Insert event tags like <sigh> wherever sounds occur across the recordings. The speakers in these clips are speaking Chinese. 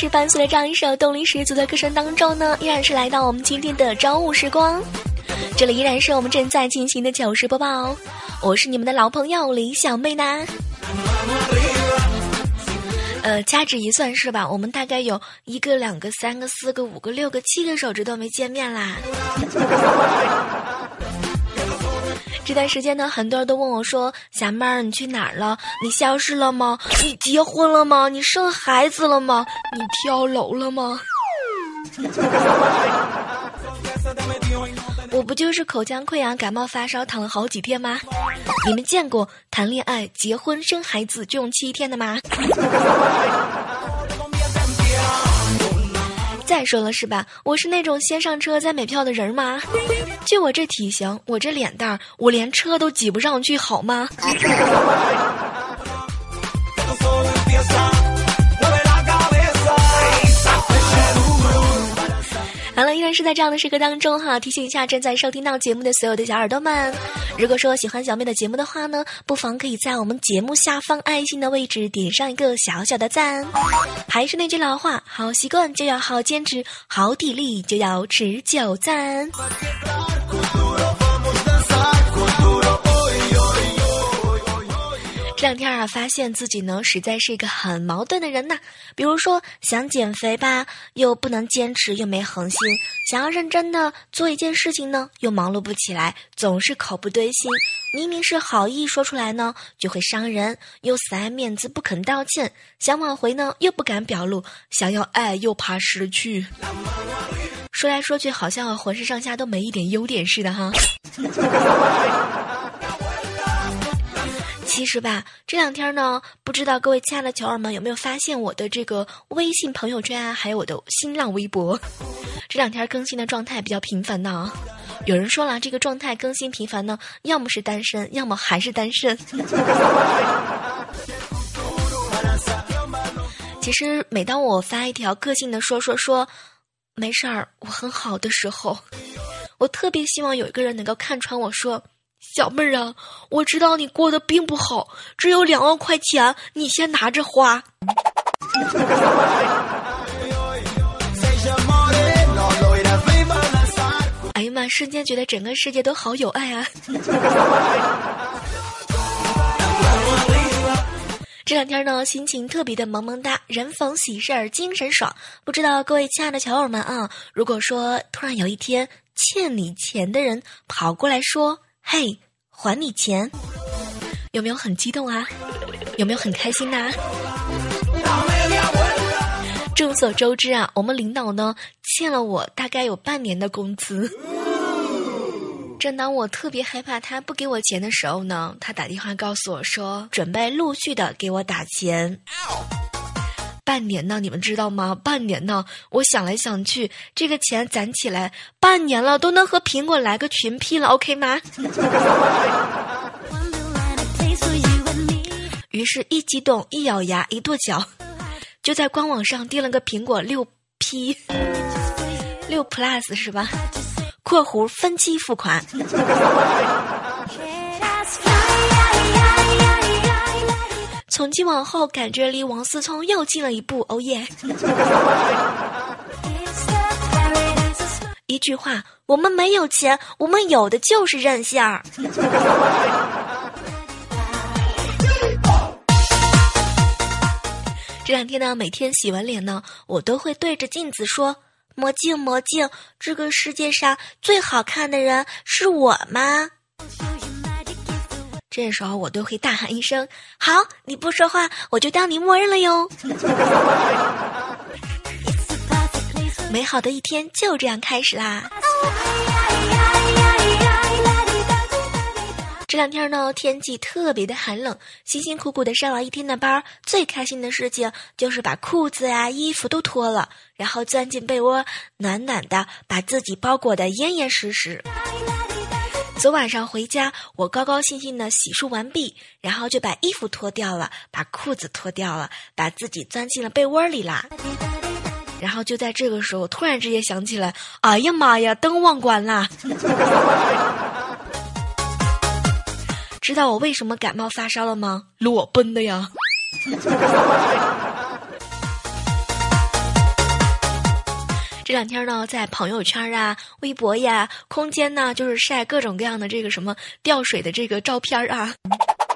是伴随着这样一首动力十足的歌声当中呢，依然是来到我们今天的朝午时光。这里依然是我们正在进行的糗事播报，我是你们的老朋友李小妹呢。呃，掐指一算是吧，我们大概有一个、两个、三个、四个、五个、六个、七个手指都没见面啦。这段时间呢，很多人都问我说：“小妹儿，你去哪儿了？你消失了吗？你结婚了吗？你生孩子了吗？你跳楼了吗？” <laughs> 我不就是口腔溃疡、感冒发烧躺了好几天吗？你们见过谈恋爱、结婚、生孩子就用七天的吗？再说了是吧？我是那种先上车再买票的人吗？就我这体型，我这脸蛋儿，我连车都挤不上去，好吗？然是在这样的时刻当中哈，提醒一下正在收听到节目的所有的小耳朵们，如果说喜欢小妹的节目的话呢，不妨可以在我们节目下方爱心的位置点上一个小小的赞。还是那句老话，好习惯就要好坚持，好体力就要持久赞。这两天啊，发现自己呢，实在是一个很矛盾的人呐。比如说，想减肥吧，又不能坚持，又没恒心；想要认真的做一件事情呢，又忙碌不起来，总是口不对心。明明是好意说出来呢，就会伤人，又死爱面子不肯道歉；想挽回呢，又不敢表露；想要爱又怕失去。说来说去，好像浑身上下都没一点优点似的哈。<laughs> 其实吧，这两天呢，不知道各位亲爱的球儿们有没有发现我的这个微信朋友圈啊，还有我的新浪微博，这两天更新的状态比较频繁呢。有人说了，这个状态更新频繁呢，要么是单身，要么还是单身。其实每当我发一条个性的说说说，没事儿，我很好的时候，我特别希望有一个人能够看穿我说。小妹儿啊，我知道你过得并不好，只有两万块钱，你先拿着花。<laughs> 哎呀妈！瞬间觉得整个世界都好有爱啊！<laughs> 这两天呢，心情特别的萌萌哒，人逢喜事儿精神爽。不知道各位亲爱的小友们啊，如果说突然有一天欠你钱的人跑过来说。嘿，还你钱，有没有很激动啊？有没有很开心呐？众所周知啊，我们领导呢欠了我大概有半年的工资。正当我特别害怕他不给我钱的时候呢，他打电话告诉我说，准备陆续的给我打钱。半年呢，你们知道吗？半年呢，我想来想去，这个钱攒起来，半年了都能和苹果来个群 P 了，OK 吗？<laughs> 于是，一激动，一咬牙，一跺脚，就在官网上订了个苹果六 P 六 Plus 是吧？（括弧分期付款）。从今往后，感觉离王思聪又近了一步。哦耶！<laughs> 一句话，我们没有钱，我们有的就是任性儿。<laughs> 这两天呢，每天洗完脸呢，我都会对着镜子说：“魔镜魔镜，这个世界上最好看的人是我吗？”这时候我都会大喊一声：“好！你不说话，我就当你默认了哟。”美好的一天就这样开始啦。这两天呢，天气特别的寒冷，辛辛苦苦的上了一天的班，最开心的事情就是把裤子呀、衣服都脱了，然后钻进被窝，暖暖的把自己包裹的严严实实。昨晚上回家，我高高兴兴的洗漱完毕，然后就把衣服脱掉了，把裤子脱掉了，把自己钻进了被窝里啦。然后就在这个时候，突然之间想起来，哎呀妈呀，灯忘关了。<laughs> 知道我为什么感冒发烧了吗？裸奔的呀。这两天呢，在朋友圈啊、微博呀、空间呢，就是晒各种各样的这个什么掉水的这个照片啊。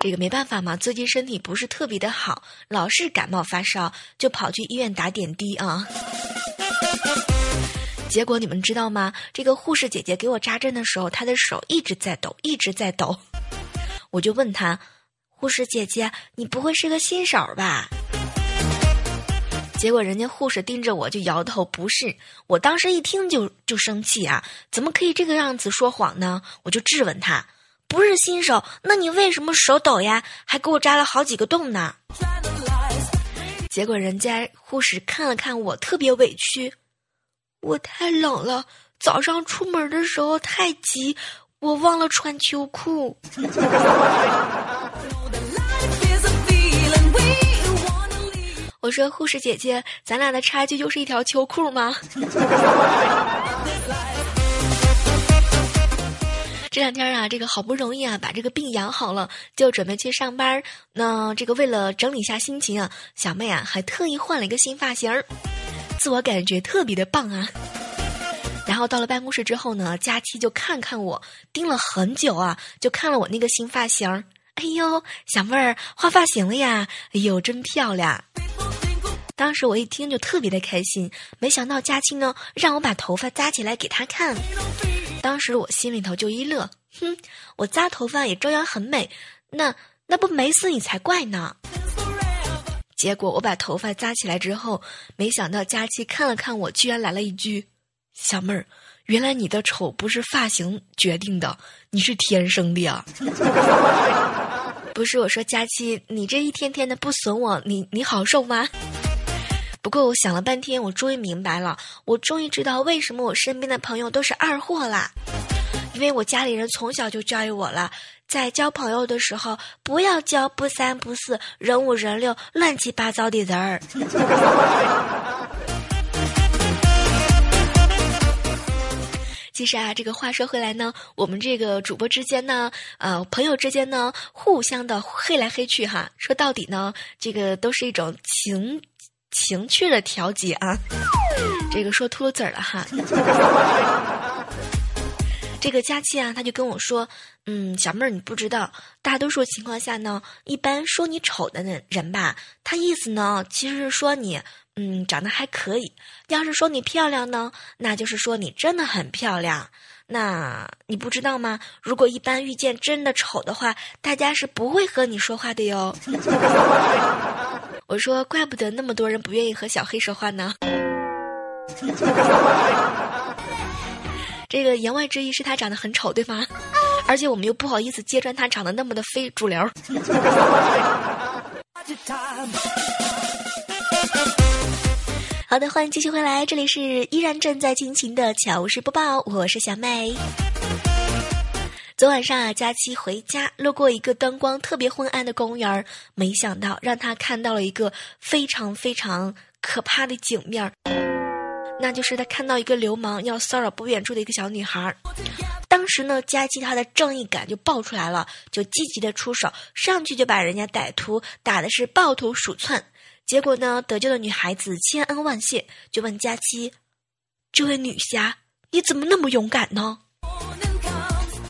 这个没办法嘛，最近身体不是特别的好，老是感冒发烧，就跑去医院打点滴啊。结果你们知道吗？这个护士姐姐给我扎针的时候，她的手一直在抖，一直在抖。我就问她：“护士姐姐，你不会是个新手吧？”结果人家护士盯着我就摇头，不是。我当时一听就就生气啊，怎么可以这个样子说谎呢？我就质问他，不是新手，那你为什么手抖呀？还给我扎了好几个洞呢？结果人家护士看了看我，特别委屈，我太冷了，早上出门的时候太急，我忘了穿秋裤。我说护士姐姐，咱俩的差距就是一条秋裤吗？<laughs> 这两天啊，这个好不容易啊，把这个病养好了，就准备去上班。那这个为了整理一下心情啊，小妹啊还特意换了一个新发型儿，自我感觉特别的棒啊。然后到了办公室之后呢，佳期就看看我，盯了很久啊，就看了我那个新发型儿。哎呦，小妹儿换发型了呀！哎呦，真漂亮。当时我一听就特别的开心，没想到佳期呢让我把头发扎起来给他看，当时我心里头就一乐，哼，我扎头发也照样很美，那那不美死你才怪呢。结果我把头发扎起来之后，没想到佳期看了看我，居然来了一句：“小妹儿，原来你的丑不是发型决定的，你是天生的呀。<laughs> ”不是我说佳期，你这一天天的不损我，你你好受吗？不过我想了半天，我终于明白了，我终于知道为什么我身边的朋友都是二货啦。因为我家里人从小就教育我了，在交朋友的时候，不要交不三不四、人五人六、乱七八糟的人儿。<laughs> 其实啊，这个话说回来呢，我们这个主播之间呢，呃，朋友之间呢，互相的黑来黑去哈，说到底呢，这个都是一种情。情趣的调节啊，这个说秃噜嘴了哈。这个佳期啊，他就跟我说，嗯，小妹儿，你不知道，大多数情况下呢，一般说你丑的那人吧，他意思呢，其实是说你，嗯，长得还可以；要是说你漂亮呢，那就是说你真的很漂亮。那你不知道吗？如果一般遇见真的丑的话，大家是不会和你说话的哟。我说，怪不得那么多人不愿意和小黑说话呢。<laughs> 这个言外之意是他长得很丑，对吗？而且我们又不好意思揭穿他长得那么的非主流。<laughs> 好的，欢迎继续回来，这里是依然正在进行的糗事播报，我是小妹。昨晚上啊，佳期回家路过一个灯光特别昏暗的公园，没想到让他看到了一个非常非常可怕的景面儿，那就是他看到一个流氓要骚扰不远处的一个小女孩。当时呢，佳期他的正义感就爆出来了，就积极的出手，上去就把人家歹徒打的是抱头鼠窜。结果呢，得救的女孩子千恩万谢，就问佳期：“这位女侠，你怎么那么勇敢呢？”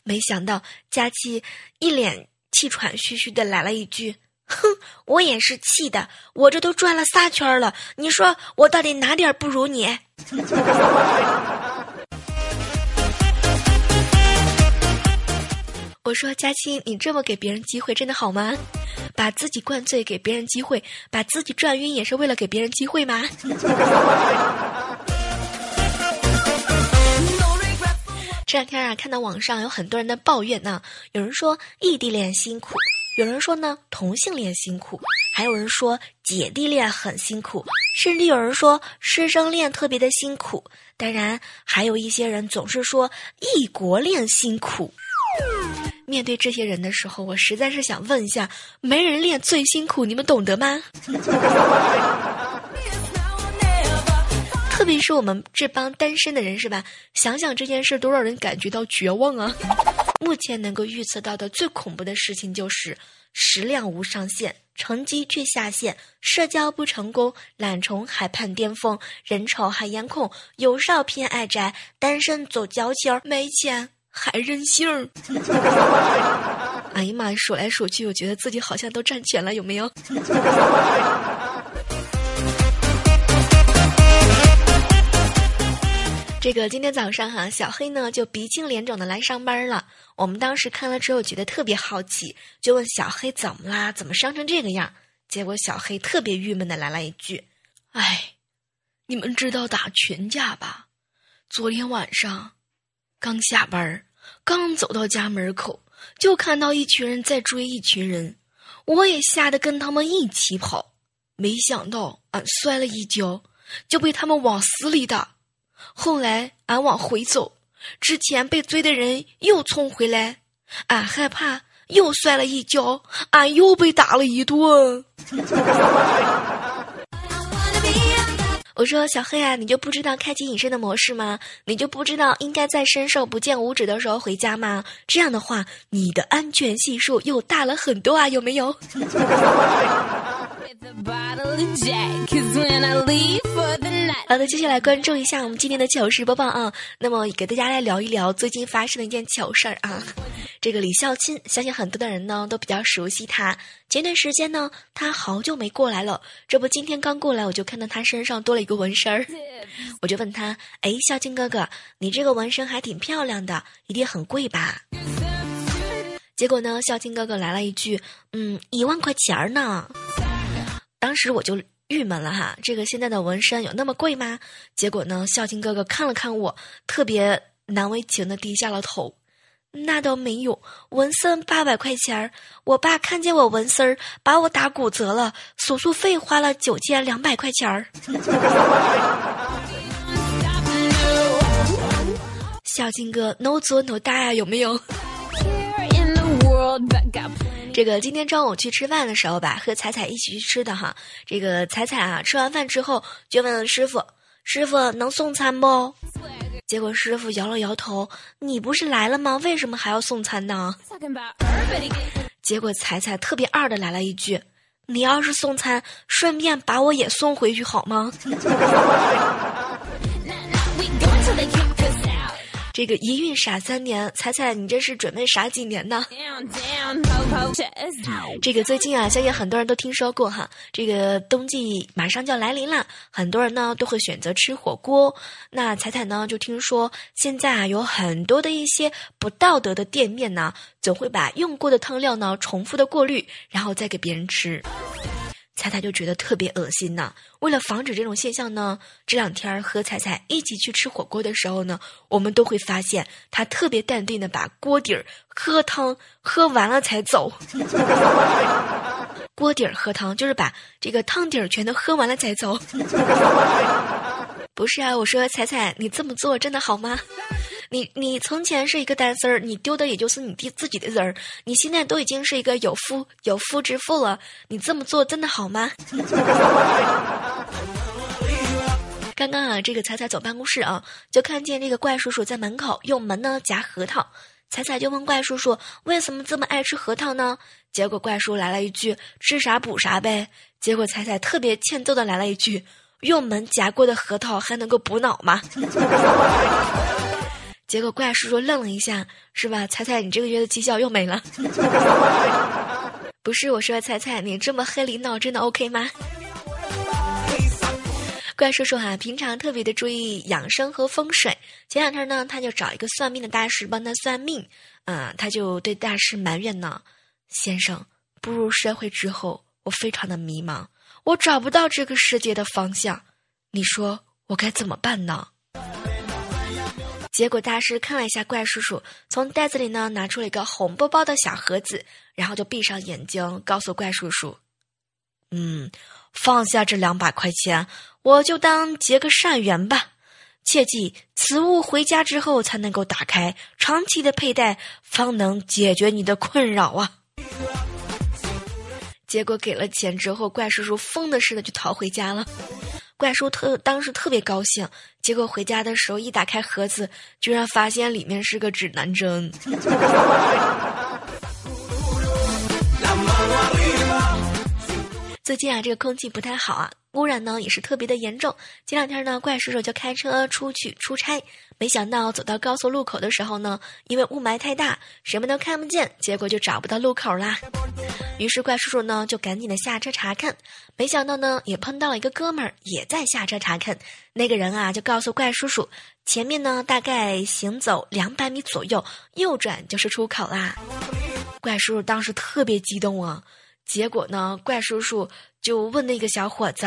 没想到佳期一脸气喘吁吁的来了一句：“哼，我也是气的，我这都转了仨圈了，你说我到底哪点不如你？”我说：“佳期，你这么给别人机会，真的好吗？把自己灌醉给别人机会，把自己转晕，也是为了给别人机会吗？”这两天啊，看到网上有很多人的抱怨呢，有人说异地恋辛苦，有人说呢同性恋辛苦，还有人说姐弟恋很辛苦，甚至有人说师生恋特别的辛苦。当然，还有一些人总是说异国恋辛苦。面对这些人的时候，我实在是想问一下：没人恋最辛苦，你们懂得吗？特别是我们这帮单身的人，是吧？想想这件事，都让人感觉到绝望啊！目前能够预测到的最恐怖的事情就是食量无上限，成绩却下线，社交不成功，懒虫还盼巅峰，人丑还颜控，有少偏爱宅，单身走矫情，没钱还任性。<laughs> 哎呀妈！数来数去，我觉得自己好像都占全了，有没有？这个今天早上哈，小黑呢就鼻青脸肿的来上班了。我们当时看了之后觉得特别好奇，就问小黑怎么啦？怎么伤成这个样？结果小黑特别郁闷的来了一句：“哎，你们知道打群架吧？昨天晚上刚下班，刚走到家门口，就看到一群人在追一群人，我也吓得跟他们一起跑，没想到俺摔了一跤，就被他们往死里打。”后来俺往回走，之前被追的人又冲回来，俺害怕又摔了一跤，俺又被打了一顿。<laughs> 我说小黑啊，你就不知道开启隐身的模式吗？你就不知道应该在伸手不见五指的时候回家吗？这样的话，你的安全系数又大了很多啊，有没有？<laughs> 好的，接下来关注一下我们今天的糗事播报啊。那么给大家来聊一聊最近发生的一件糗事儿啊。这个李孝钦，相信很多的人呢都比较熟悉他。前段时间呢，他好久没过来了，这不今天刚过来，我就看到他身上多了一个纹身儿，我就问他：“哎，孝钦哥哥，你这个纹身还挺漂亮的，一定很贵吧？”结果呢，孝钦哥哥来了一句：“嗯，一万块钱呢。”当时我就郁闷了哈，这个现在的纹身有那么贵吗？结果呢，孝敬哥哥看了看我，特别难为情的低下了头。那倒没有，纹身八百块钱儿，我爸看见我纹身儿，把我打骨折了，手术费花了九千两百块钱儿。<laughs> 孝敬哥，no 做 no 大呀，有没有？这个今天中午去吃饭的时候吧，和彩彩一起去吃的哈。这个彩彩啊，吃完饭之后就问师傅：“师傅能送餐不？”结果师傅摇了摇头：“你不是来了吗？为什么还要送餐呢？”结果彩彩特别二的来了一句：“你要是送餐，顺便把我也送回去好吗？” <laughs> 这个一孕傻三年，彩彩，你这是准备傻几年呢？这个最近啊，相信很多人都听说过哈。这个冬季马上就要来临了，很多人呢都会选择吃火锅。那彩彩呢就听说，现在啊有很多的一些不道德的店面呢，总会把用过的汤料呢重复的过滤，然后再给别人吃。彩彩就觉得特别恶心呢。为了防止这种现象呢，这两天和彩彩一起去吃火锅的时候呢，我们都会发现他特别淡定的把锅底儿喝汤喝完了才走。<laughs> 锅底儿喝汤就是把这个汤底儿全都喝完了才走。<laughs> 不是啊，我说彩彩，你这么做真的好吗？你你从前是一个单丝儿，你丢的也就是你弟自己的人儿。你现在都已经是一个有夫有夫之妇了，你这么做真的好吗？<laughs> 刚刚啊，这个彩彩走办公室啊，就看见这个怪叔叔在门口用门呢夹核桃。彩彩就问怪叔叔为什么这么爱吃核桃呢？结果怪叔来了一句吃啥补啥呗。结果彩彩特别欠揍的来了一句用门夹过的核桃还能够补脑吗？<laughs> 结果怪叔叔愣了一下，是吧？彩彩，你这个月的绩效又没了。<laughs> 不是我说，彩彩，你这么黑领导真的 OK 吗？怪叔叔哈，平常特别的注意养生和风水。前两天呢，他就找一个算命的大师帮他算命，嗯，他就对大师埋怨呢：“先生，步入社会之后，我非常的迷茫，我找不到这个世界的方向，你说我该怎么办呢？”结果大师看了一下怪叔叔，从袋子里呢拿出了一个红包包的小盒子，然后就闭上眼睛，告诉怪叔叔：“嗯，放下这两百块钱，我就当结个善缘吧。切记，此物回家之后才能够打开，长期的佩戴方能解决你的困扰啊。”结果给了钱之后，怪叔叔疯的似的就逃回家了。怪兽特当时特别高兴，结果回家的时候一打开盒子，居然发现里面是个指南针。最近啊，这个空气不太好啊。污染呢也是特别的严重。前两天呢，怪叔叔就开车出去出差，没想到走到高速路口的时候呢，因为雾霾太大，什么都看不见，结果就找不到路口啦。于是怪叔叔呢就赶紧的下车查看，没想到呢也碰到了一个哥们儿也在下车查看。那个人啊就告诉怪叔叔，前面呢大概行走两百米左右，右转就是出口啦。怪叔叔当时特别激动啊。结果呢，怪叔叔就问那个小伙子：“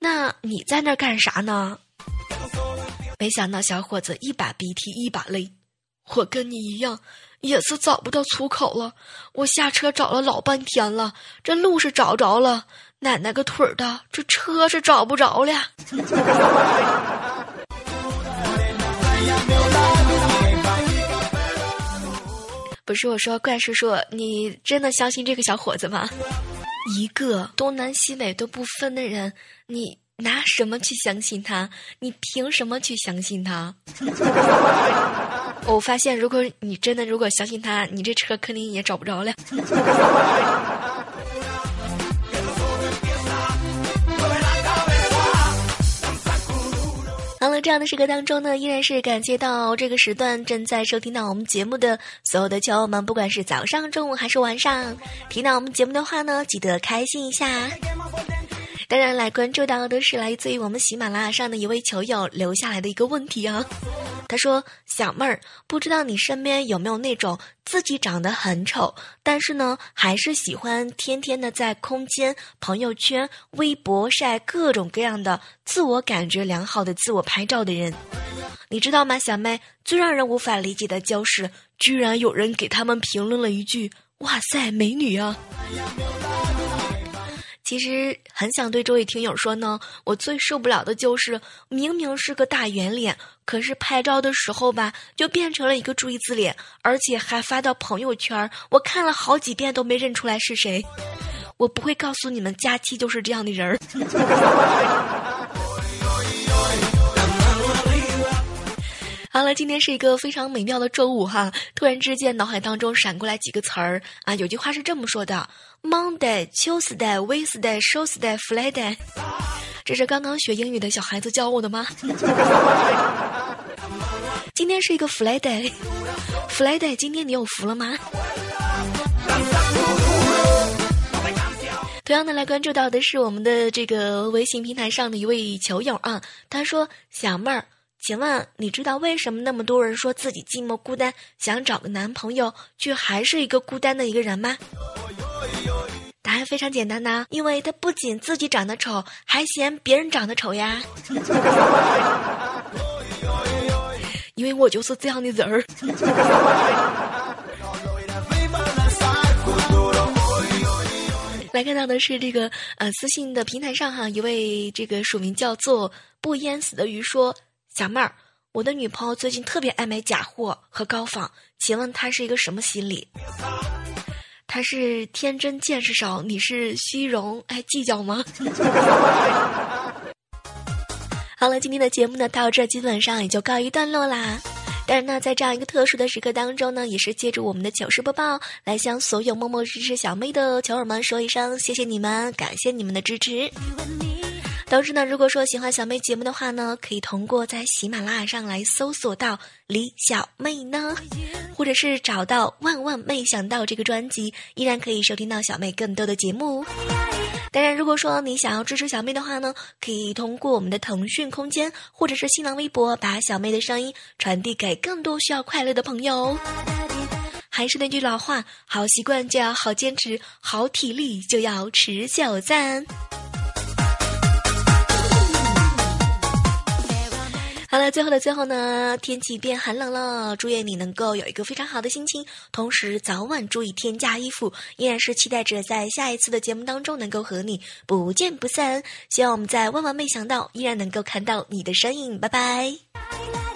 那你在那儿干啥呢？”没想到小伙子一把鼻涕一把泪：“我跟你一样，也是找不到出口了。我下车找了老半天了，这路是找着了，奶奶个腿的，这车是找不着了。” <laughs> 不是我说，怪叔叔，你真的相信这个小伙子吗？一个东南西北都不分的人，你拿什么去相信他？你凭什么去相信他？<laughs> 我发现，如果你真的如果相信他，你这车肯定也找不着了。这样的时刻当中呢，依然是感谢到这个时段正在收听到我们节目的所有的球友们，不管是早上、中午还是晚上，听到我们节目的话呢，记得开心一下。当然，来关注到的是来自于我们喜马拉雅上的一位球友留下来的一个问题啊。<laughs> 他说：“小妹儿，不知道你身边有没有那种自己长得很丑，但是呢，还是喜欢天天的在空间、朋友圈、微博晒各种各样的自我感觉良好的自我拍照的人？你知道吗，小妹？最让人无法理解的就是，居然有人给他们评论了一句：‘哇塞，美女啊！’”其实很想对这位听友说呢，我最受不了的就是明明是个大圆脸，可是拍照的时候吧，就变成了一个锥子脸，而且还发到朋友圈，我看了好几遍都没认出来是谁。我不会告诉你们，佳期就是这样的人儿。<laughs> 好了，今天是一个非常美妙的周五哈。突然之间，脑海当中闪过来几个词儿啊，有句话是这么说的：Monday、Tuesday、Wednesday、Thursday、Friday。这是刚刚学英语的小孩子教我的吗？<laughs> 今天是一个 Friday，Friday，<laughs> 今天你有福了吗？同样的，来关注到的是我们的这个微信平台上的一位球友啊，他说：“小妹儿。”请问你知道为什么那么多人说自己寂寞孤单，想找个男朋友，却还是一个孤单的一个人吗？答案非常简单呐，因为他不仅自己长得丑，还嫌别人长得丑呀。因为我就是这样的人儿。来看到的是这个呃私信的平台上哈，一位这个署名叫做不淹死的鱼说。小妹儿，我的女朋友最近特别爱买假货和高仿，请问她是一个什么心理？她是天真见识少，你是虚荣爱计较吗？<laughs> 好了，今天的节目呢到这基本上也就告一段落啦。当然呢，在这样一个特殊的时刻当中呢，也是借助我们的糗事播报来向所有默默支持小妹的球友们说一声谢谢你们，感谢你们的支持。同时呢，如果说喜欢小妹节目的话呢，可以通过在喜马拉雅上来搜索到李小妹呢，或者是找到万万没想到这个专辑，依然可以收听到小妹更多的节目。当然，如果说你想要支持小妹的话呢，可以通过我们的腾讯空间或者是新浪微博，把小妹的声音传递给更多需要快乐的朋友。还是那句老话，好习惯就要好坚持，好体力就要持久战。好了，最后的最后呢，天气变寒冷了，祝愿你能够有一个非常好的心情，同时早晚注意添加衣服。依然是期待着在下一次的节目当中能够和你不见不散。希望我们在万万没想到依然能够看到你的身影。拜拜。